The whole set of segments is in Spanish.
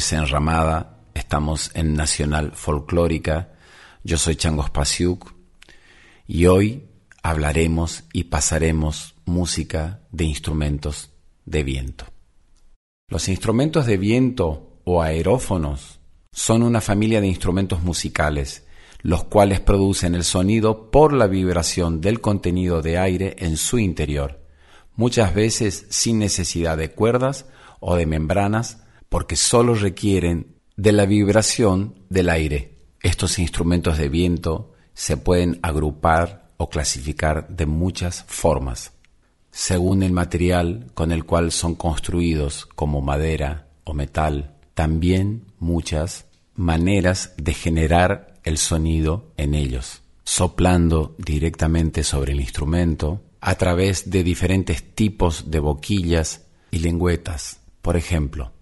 Es Enramada, estamos en Nacional Folclórica. Yo soy Chango Spasiuk y hoy hablaremos y pasaremos música de instrumentos de viento. Los instrumentos de viento o aerófonos son una familia de instrumentos musicales, los cuales producen el sonido por la vibración del contenido de aire en su interior, muchas veces sin necesidad de cuerdas o de membranas porque solo requieren de la vibración del aire. Estos instrumentos de viento se pueden agrupar o clasificar de muchas formas, según el material con el cual son construidos, como madera o metal, también muchas maneras de generar el sonido en ellos, soplando directamente sobre el instrumento a través de diferentes tipos de boquillas y lengüetas, por ejemplo,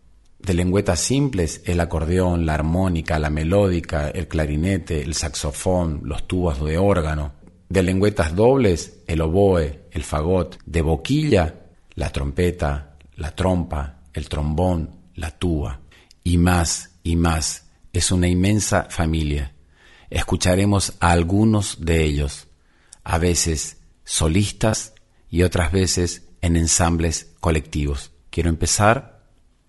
de lengüetas simples, el acordeón, la armónica, la melódica, el clarinete, el saxofón, los tubos de órgano. De lengüetas dobles, el oboe, el fagot. De boquilla, la trompeta, la trompa, el trombón, la tuba. Y más y más. Es una inmensa familia. Escucharemos a algunos de ellos, a veces solistas y otras veces en ensambles colectivos. Quiero empezar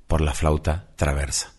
por la flauta traversa.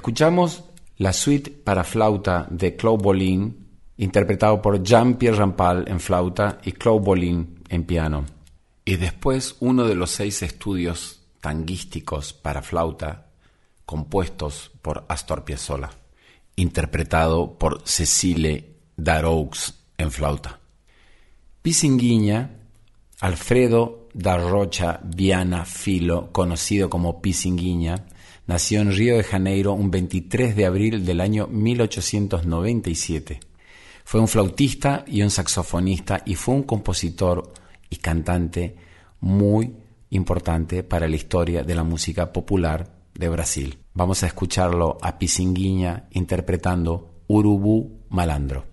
Escuchamos la suite para flauta de Claude Bolin, interpretado por Jean-Pierre Rampal en flauta y Claude Bolin en piano. Y después uno de los seis estudios tanguísticos para flauta compuestos por Astor Piazzolla, interpretado por Cecile Daroux en flauta. Pisinguiña, Alfredo da Rocha Viana Filo, conocido como Pisinguiña, Nació en Río de Janeiro un 23 de abril del año 1897. Fue un flautista y un saxofonista y fue un compositor y cantante muy importante para la historia de la música popular de Brasil. Vamos a escucharlo a Pisinguinha interpretando Urubu Malandro.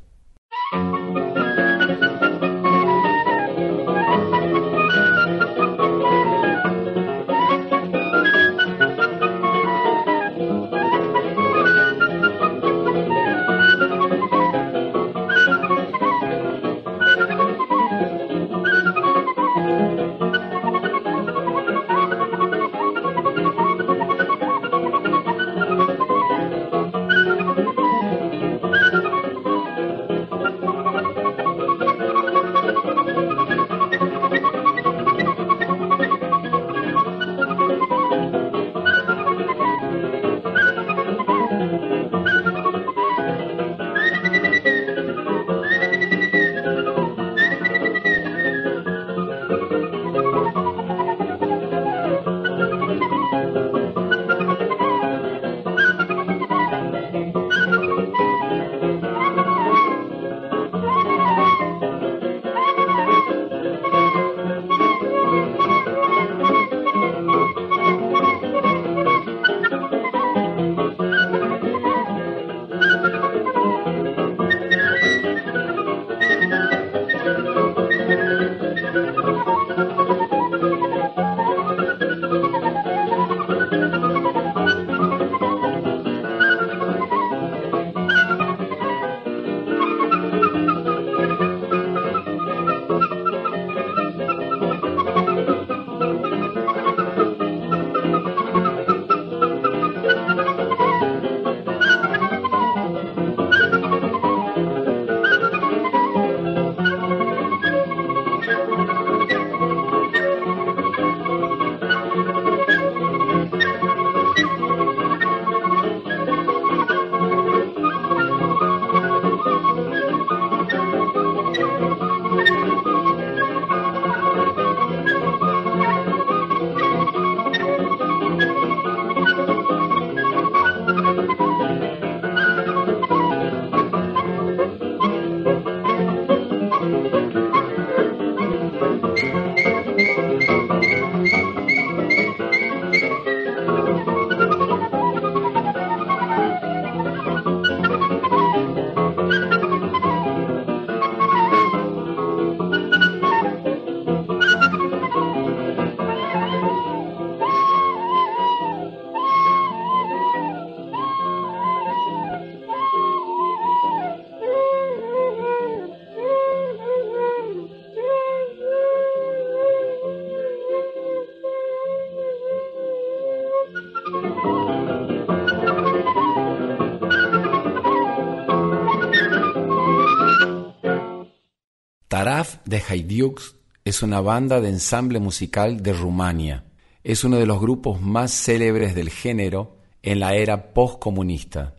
Haidiux es una banda de ensamble musical de Rumania. Es uno de los grupos más célebres del género en la era postcomunista.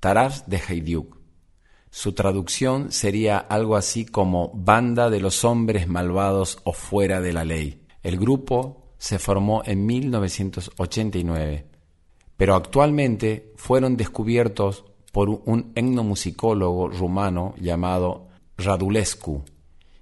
Taraf de Haidiux. Su traducción sería algo así como Banda de los hombres malvados o fuera de la ley. El grupo se formó en 1989, pero actualmente fueron descubiertos por un etnomusicólogo rumano llamado Radulescu,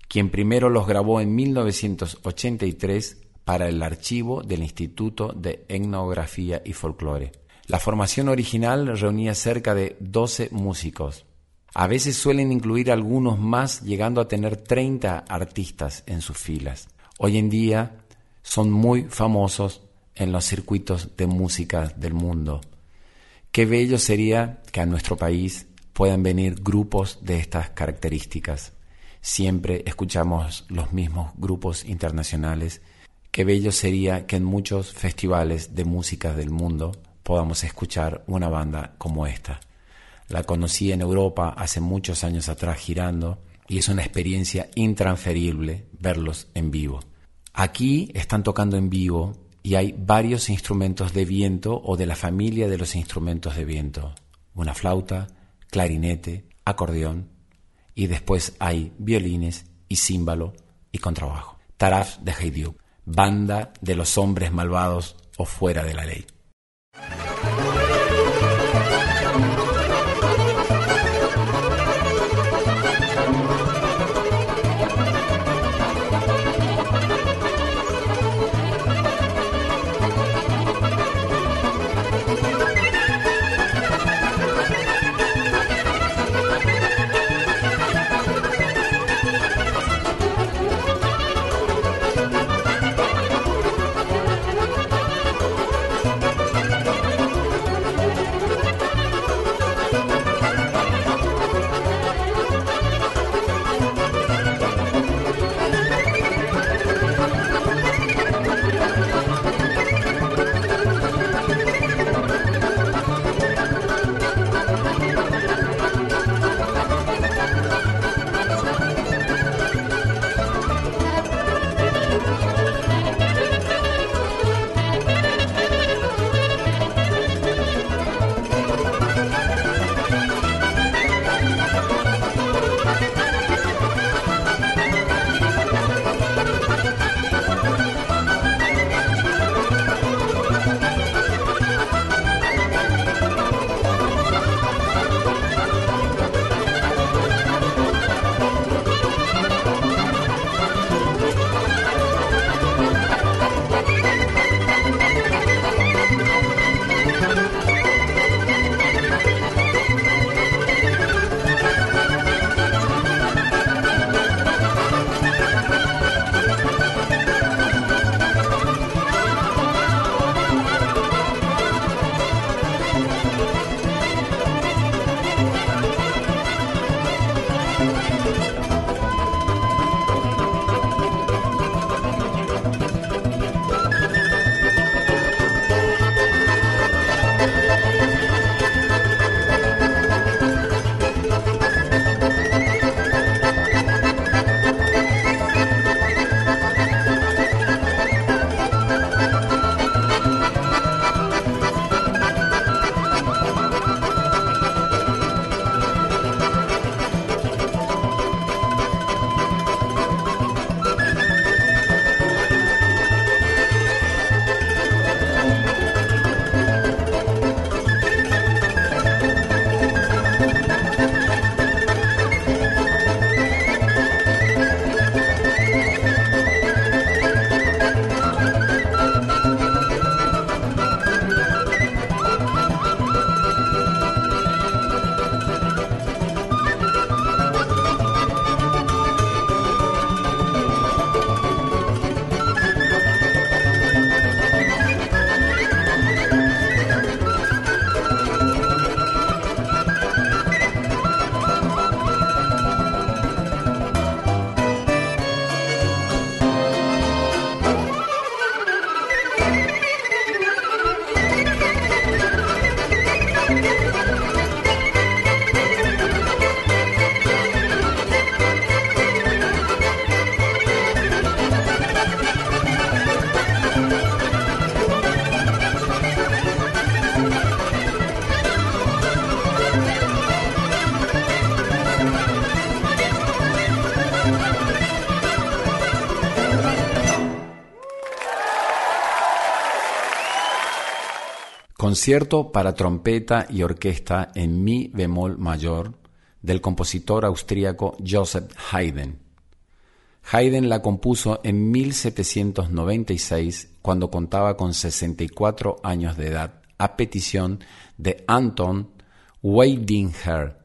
quien primero los grabó en 1983 para el archivo del Instituto de Etnografía y Folclore. La formación original reunía cerca de 12 músicos. A veces suelen incluir algunos más, llegando a tener 30 artistas en sus filas. Hoy en día son muy famosos en los circuitos de música del mundo. Qué bello sería que a nuestro país puedan venir grupos de estas características. Siempre escuchamos los mismos grupos internacionales. Qué bello sería que en muchos festivales de música del mundo podamos escuchar una banda como esta. La conocí en Europa hace muchos años atrás girando y es una experiencia intransferible verlos en vivo. Aquí están tocando en vivo y hay varios instrumentos de viento o de la familia de los instrumentos de viento. Una flauta, clarinete, acordeón y después hay violines y címbalo y contrabajo. Taraf de Heidiuk, banda de los hombres malvados o fuera de la ley. Para trompeta y orquesta en mi bemol mayor del compositor austríaco Joseph Haydn. Haydn la compuso en 1796 cuando contaba con 64 años de edad a petición de Anton Weidinger.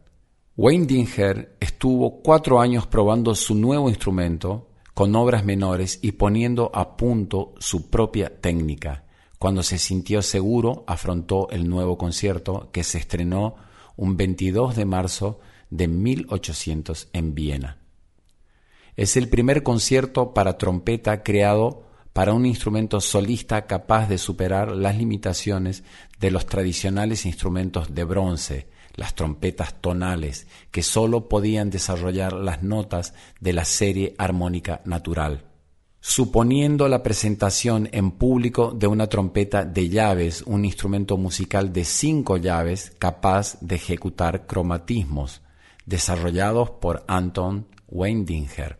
Weidinger estuvo cuatro años probando su nuevo instrumento con obras menores y poniendo a punto su propia técnica. Cuando se sintió seguro, afrontó el nuevo concierto que se estrenó un 22 de marzo de 1800 en Viena. Es el primer concierto para trompeta creado para un instrumento solista capaz de superar las limitaciones de los tradicionales instrumentos de bronce, las trompetas tonales, que sólo podían desarrollar las notas de la serie armónica natural. Suponiendo la presentación en público de una trompeta de llaves, un instrumento musical de cinco llaves capaz de ejecutar cromatismos, desarrollados por Anton Weidinger.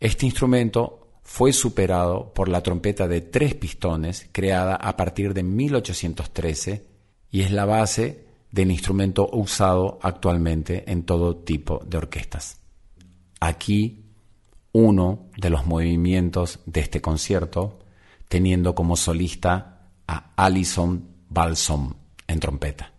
Este instrumento fue superado por la trompeta de tres pistones creada a partir de 1813 y es la base del instrumento usado actualmente en todo tipo de orquestas. Aquí uno de los movimientos de este concierto, teniendo como solista a Alison Balsom en trompeta.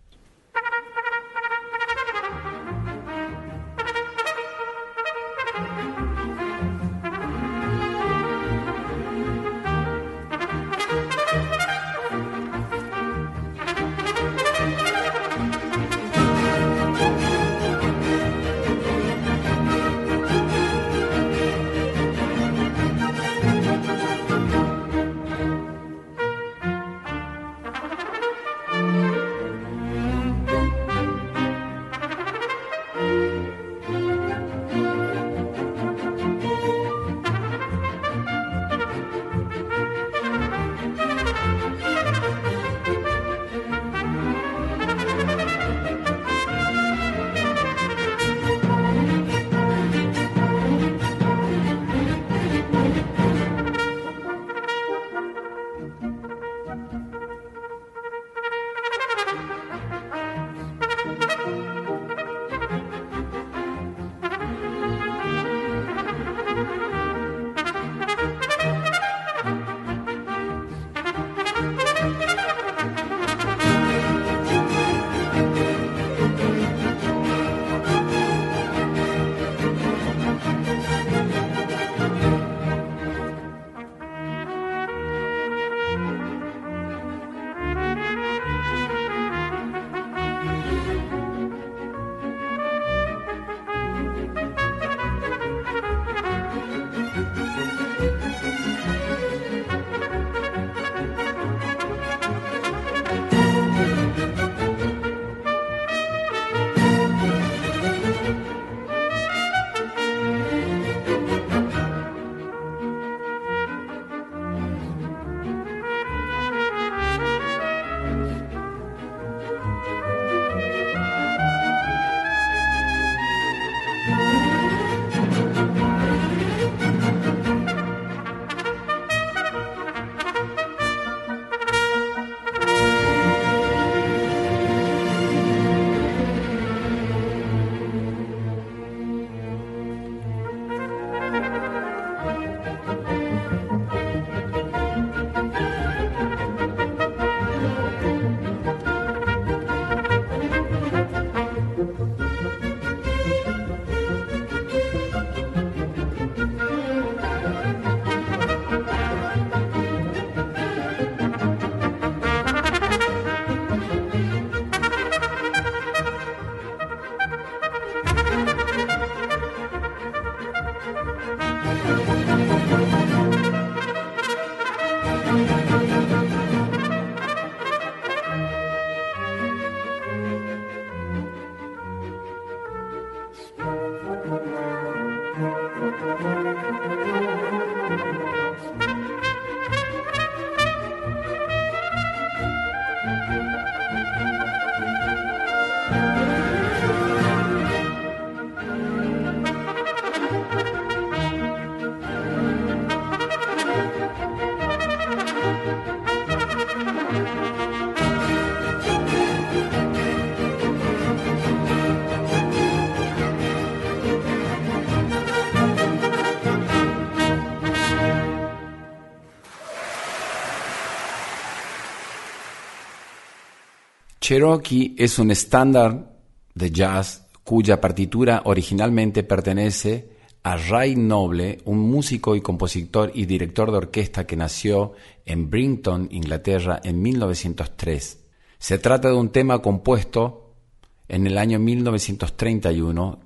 Cherokee es un estándar de jazz cuya partitura originalmente pertenece a Ray Noble, un músico y compositor y director de orquesta que nació en Brinton, Inglaterra, en 1903. Se trata de un tema compuesto en el año 1931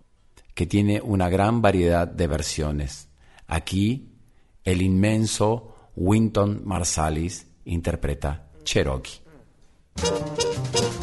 que tiene una gran variedad de versiones. Aquí, el inmenso Winton Marsalis interpreta Cherokee. Beep, beep, beep.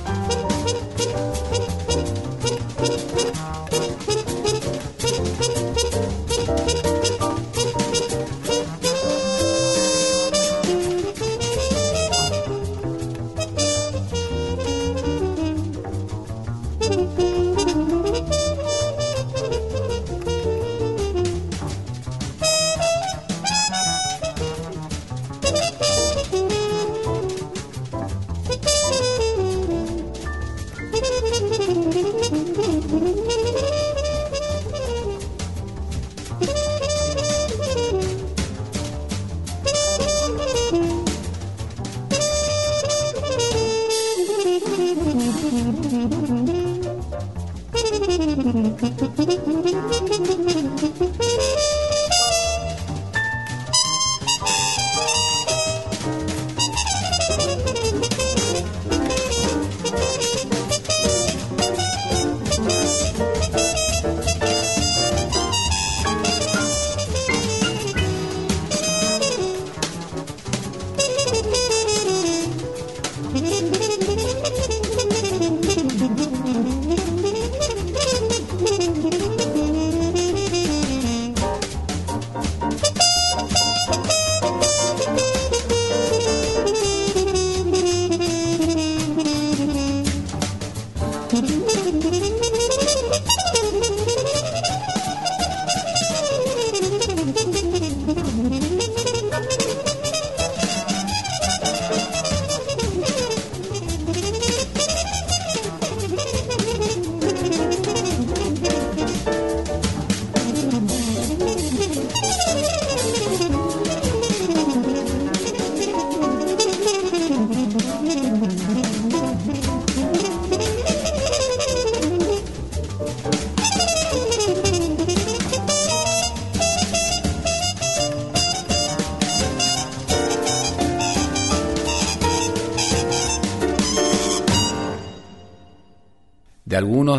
boom, boom.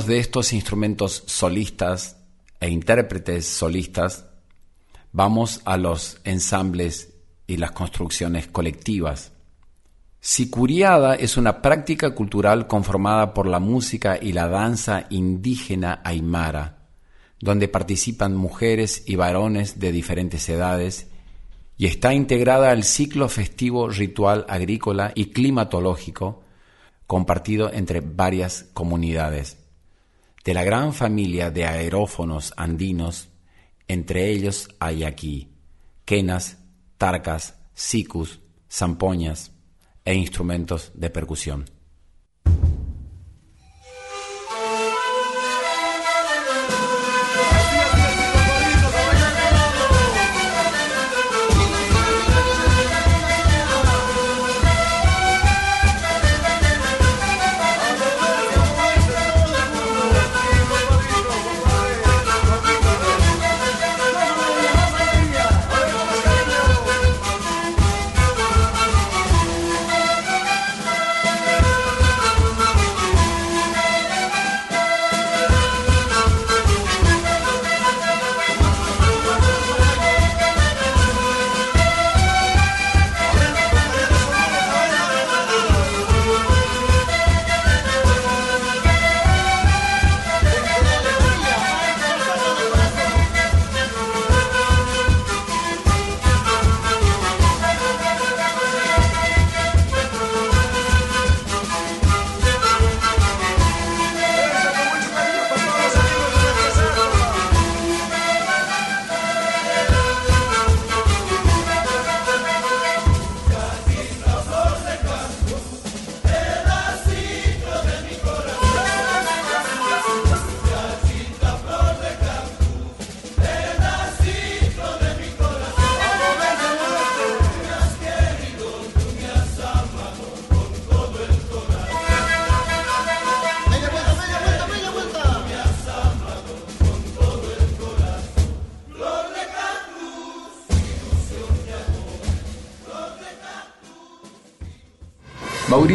De estos instrumentos solistas e intérpretes solistas, vamos a los ensambles y las construcciones colectivas. Sicuriada es una práctica cultural conformada por la música y la danza indígena aymara, donde participan mujeres y varones de diferentes edades y está integrada al ciclo festivo ritual agrícola y climatológico compartido entre varias comunidades. De la gran familia de aerófonos andinos, entre ellos hay aquí quenas, tarcas, sicus, zampoñas e instrumentos de percusión.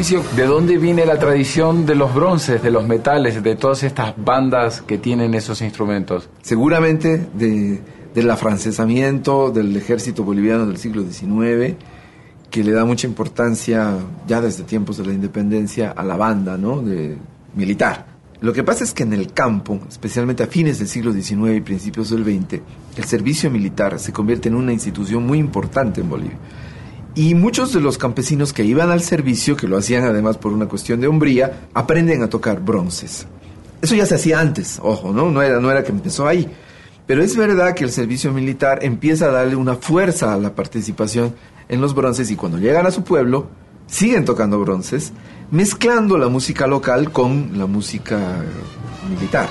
¿De dónde viene la tradición de los bronces, de los metales, de todas estas bandas que tienen esos instrumentos? Seguramente de, del afrancesamiento del ejército boliviano del siglo XIX, que le da mucha importancia ya desde tiempos de la independencia a la banda ¿no? de, militar. Lo que pasa es que en el campo, especialmente a fines del siglo XIX y principios del XX, el servicio militar se convierte en una institución muy importante en Bolivia. Y muchos de los campesinos que iban al servicio, que lo hacían además por una cuestión de hombría, aprenden a tocar bronces. Eso ya se hacía antes, ojo, ¿no? No era, no era que empezó ahí. Pero es verdad que el servicio militar empieza a darle una fuerza a la participación en los bronces y cuando llegan a su pueblo, siguen tocando bronces mezclando la música local con la música militar.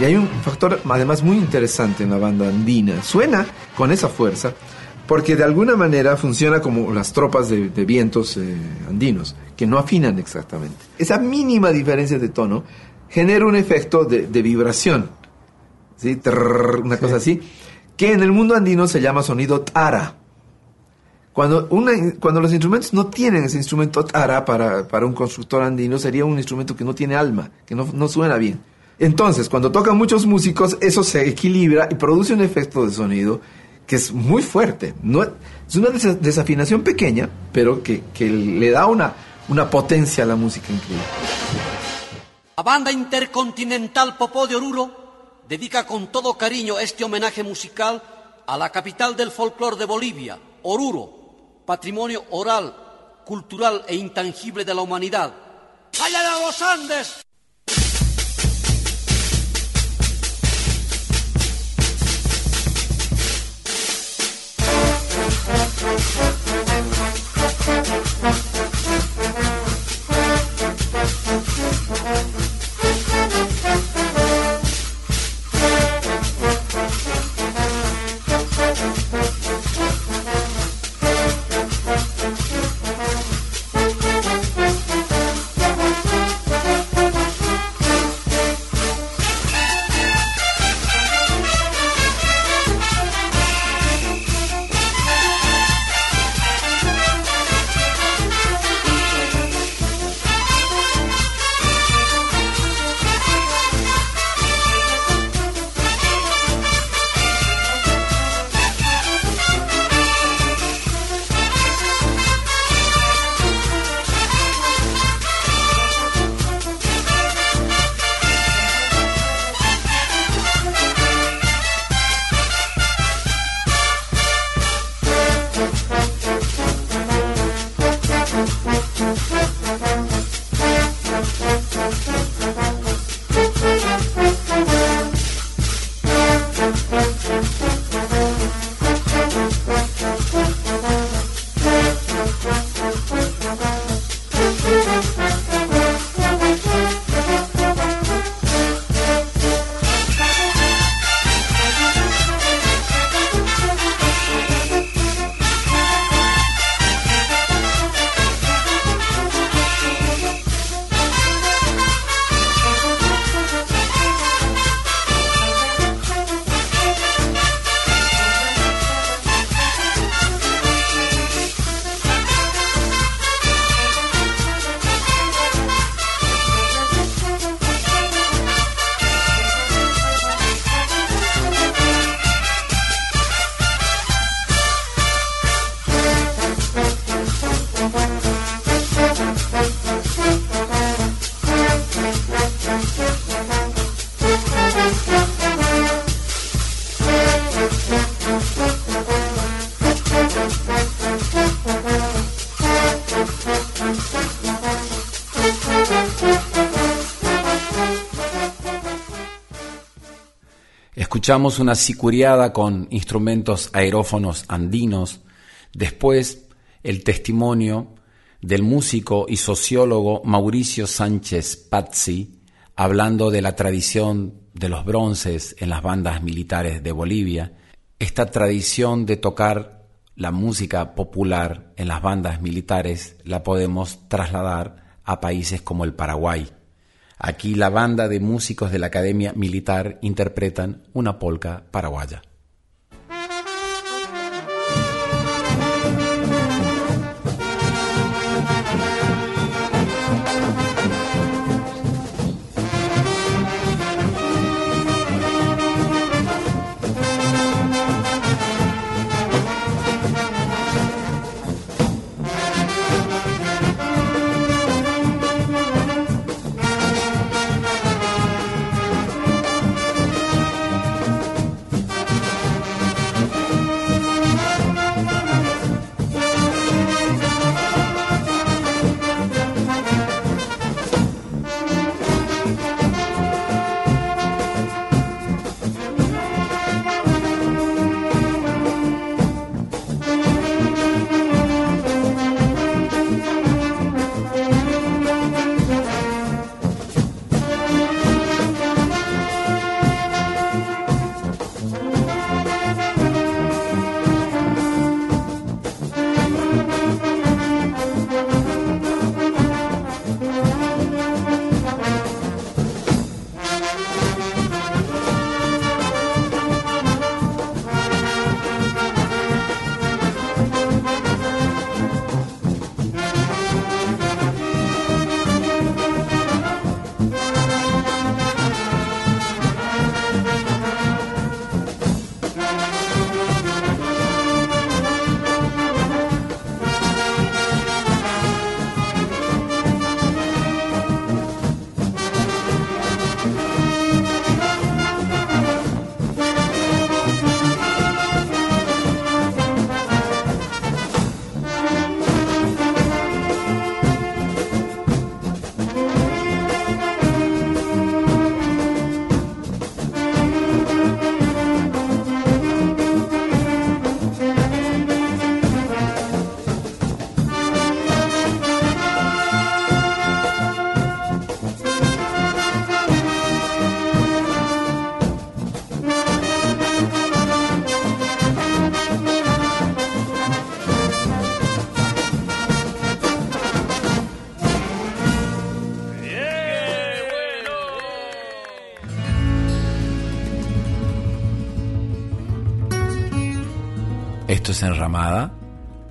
Y hay un factor además muy interesante en la banda andina. Suena con esa fuerza porque de alguna manera funciona como las tropas de, vientos eh, andinos, que no afinan exactamente. Esa mínima diferencia de tono genera un efecto de vibración ¿sí? una cosa así, que en el mundo andino se llama sonido tara. Cuando, una, cuando los instrumentos no tienen ese instrumento tara para, para, un constructor andino, sería un instrumento que no tiene alma, que no, no suena bien. Entonces, cuando tocan muchos músicos, eso se equilibra y produce un efecto de sonido que es muy fuerte. No, es una desafinación pequeña, pero que, le da una, una potencia a la música increíble. La banda intercontinental Popó de Oruro dedica con todo cariño este homenaje musical a la capital del folclore de Bolivia, Oruro, patrimonio oral, cultural e intangible de la humanidad. ¡Allá de los Andes! Escuchamos una sicuriada con instrumentos aerófonos andinos, después el testimonio del músico y sociólogo Mauricio Sánchez Pazzi, hablando de la tradición de los bronces en las bandas militares de Bolivia, esta tradición de tocar la música popular en las bandas militares la podemos trasladar a países como el Paraguay. Aquí la banda de músicos de la Academia Militar interpretan una polca paraguaya.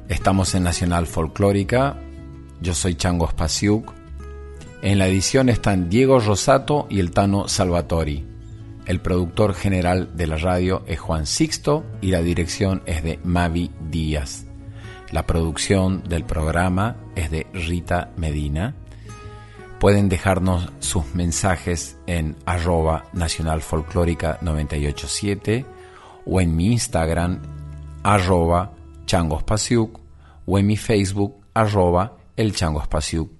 Estamos en Nacional Folclórica. Yo soy Chango Spasiuk. En la edición están Diego Rosato y el Tano Salvatori. El productor general de la radio es Juan Sixto y la dirección es de Mavi Díaz. La producción del programa es de Rita Medina. Pueden dejarnos sus mensajes en arroba Nacional Folclórica 987 o en mi Instagram arroba changospasiuk o en mi Facebook arroba el changospasiuk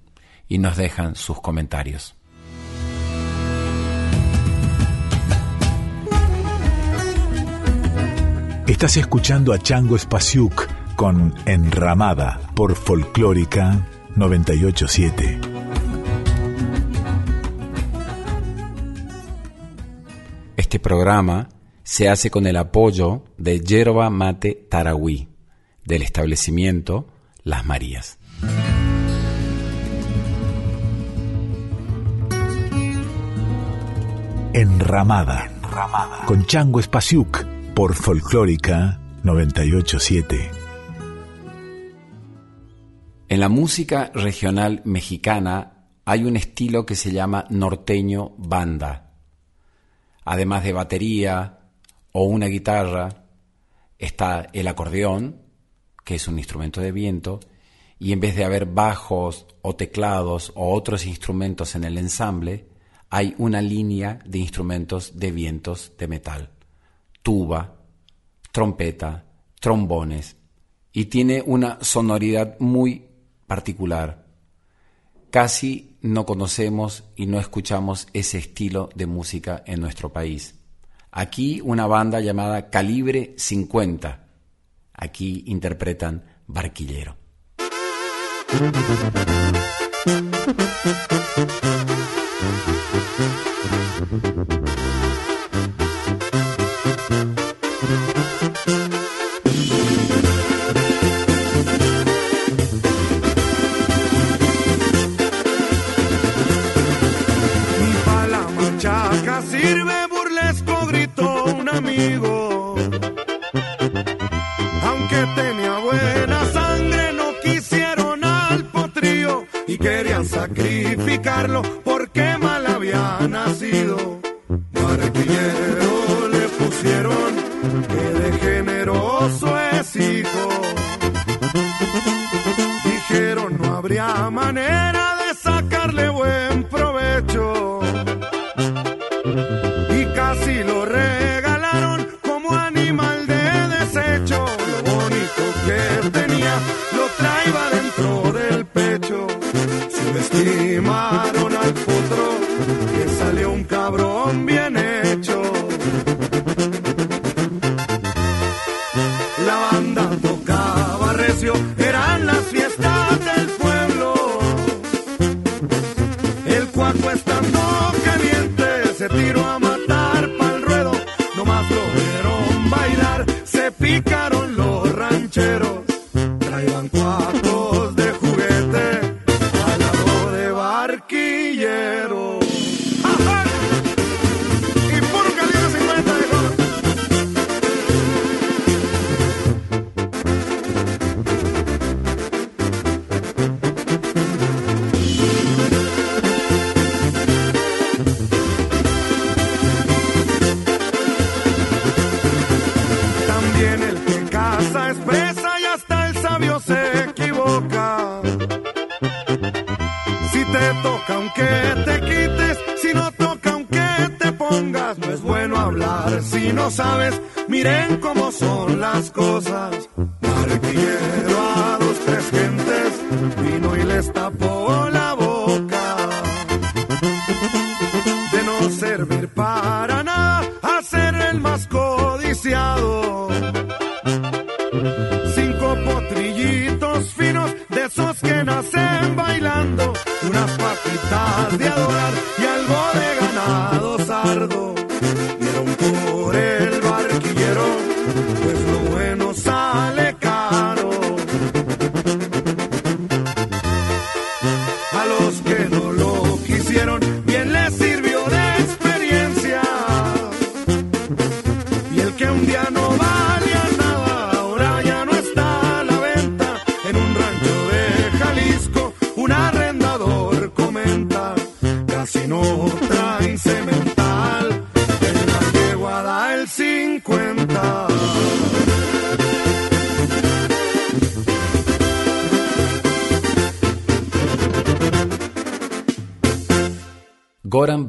y nos dejan sus comentarios. Estás escuchando a Chango Spasiuk con Enramada por Folclórica 987. Este programa se hace con el apoyo de Yerba Mate Tarahui, del establecimiento Las Marías. Enramada, Enramada. con Chango Espasiuk por Folclórica 987. En la música regional mexicana hay un estilo que se llama norteño banda. Además de batería, o una guitarra, está el acordeón, que es un instrumento de viento, y en vez de haber bajos o teclados o otros instrumentos en el ensamble, hay una línea de instrumentos de vientos de metal, tuba, trompeta, trombones, y tiene una sonoridad muy particular. Casi no conocemos y no escuchamos ese estilo de música en nuestro país. Aquí una banda llamada Calibre 50. Aquí interpretan Barquillero. sacrificarlo porque mal había nacido. Martillero le pusieron que de generoso es hijo. Dijeron no habría manera de There's no way.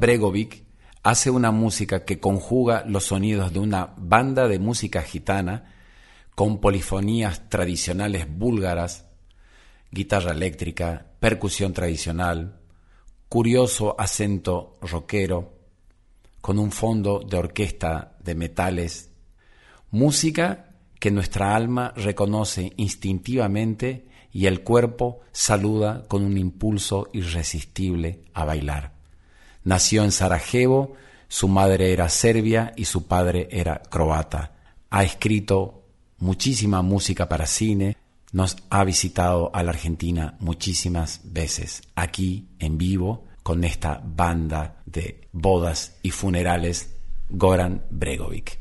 Bregovic hace una música que conjuga los sonidos de una banda de música gitana con polifonías tradicionales búlgaras, guitarra eléctrica, percusión tradicional, curioso acento rockero, con un fondo de orquesta de metales, música que nuestra alma reconoce instintivamente y el cuerpo saluda con un impulso irresistible a bailar. Nació en Sarajevo, su madre era serbia y su padre era croata. Ha escrito muchísima música para cine, nos ha visitado a la Argentina muchísimas veces, aquí en vivo, con esta banda de bodas y funerales, Goran Bregovic.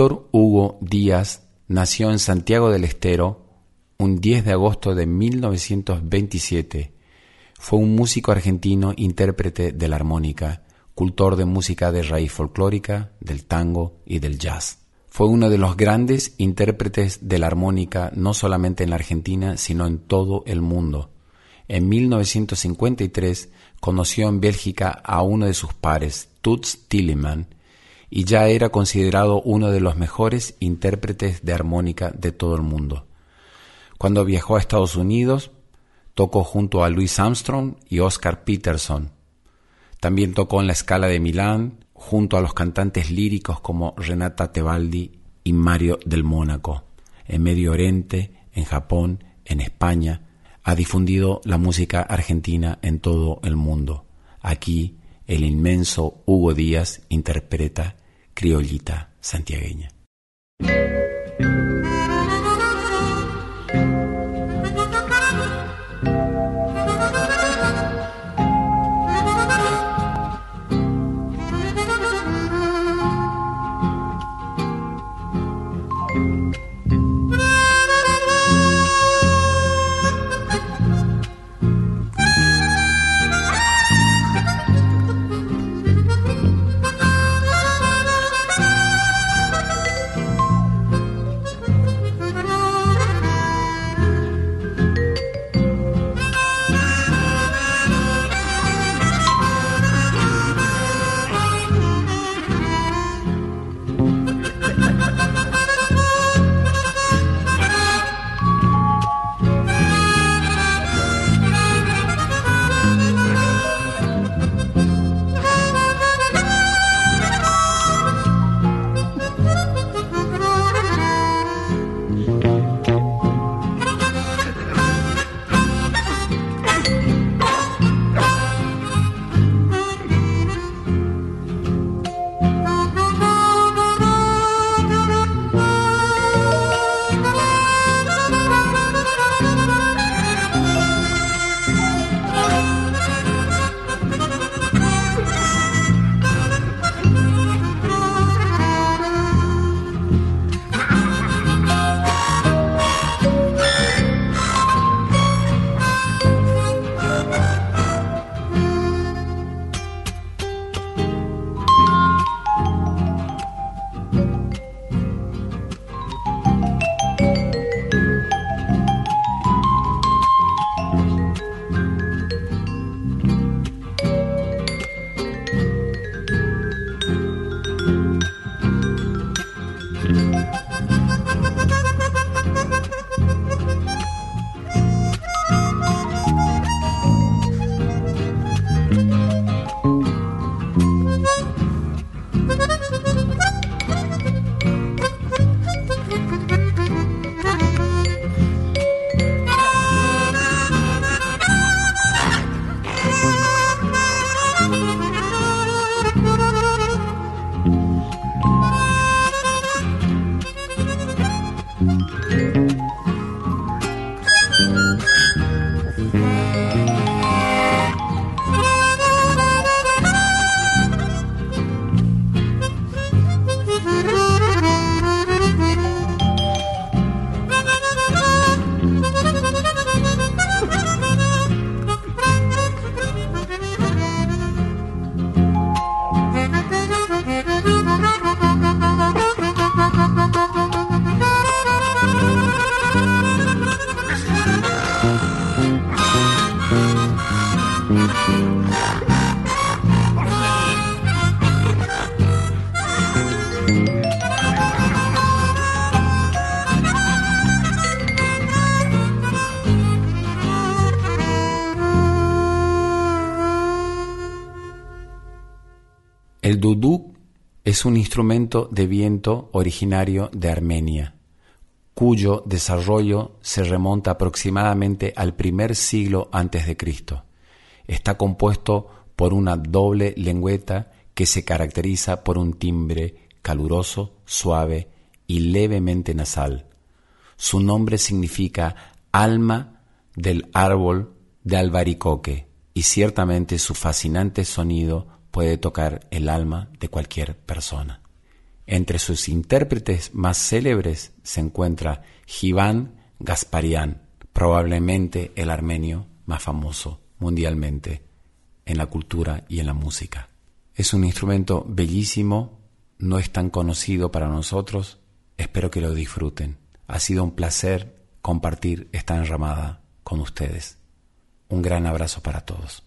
Hugo Díaz nació en Santiago del Estero un 10 de agosto de 1927. Fue un músico argentino, intérprete de la armónica, cultor de música de raíz folclórica, del tango y del jazz. Fue uno de los grandes intérpretes de la armónica no solamente en la Argentina, sino en todo el mundo. En 1953 conoció en Bélgica a uno de sus pares, Toots Tilleman, y ya era considerado uno de los mejores intérpretes de armónica de todo el mundo. Cuando viajó a Estados Unidos, tocó junto a Louis Armstrong y Oscar Peterson. También tocó en la Scala de Milán junto a los cantantes líricos como Renata Tebaldi y Mario del Mónaco. En Medio Oriente, en Japón, en España, ha difundido la música argentina en todo el mundo. Aquí, el inmenso Hugo Díaz interpreta Criollita Santiagueña. Es un instrumento de viento originario de Armenia, cuyo desarrollo se remonta aproximadamente al primer siglo antes de Cristo. Está compuesto por una doble lengüeta que se caracteriza por un timbre caluroso, suave y levemente nasal. Su nombre significa alma del árbol de albaricoque y ciertamente su fascinante sonido puede tocar el alma de cualquier persona. Entre sus intérpretes más célebres se encuentra Jivan Gasparian, probablemente el armenio más famoso mundialmente en la cultura y en la música. Es un instrumento bellísimo, no es tan conocido para nosotros, espero que lo disfruten. Ha sido un placer compartir esta enramada con ustedes. Un gran abrazo para todos.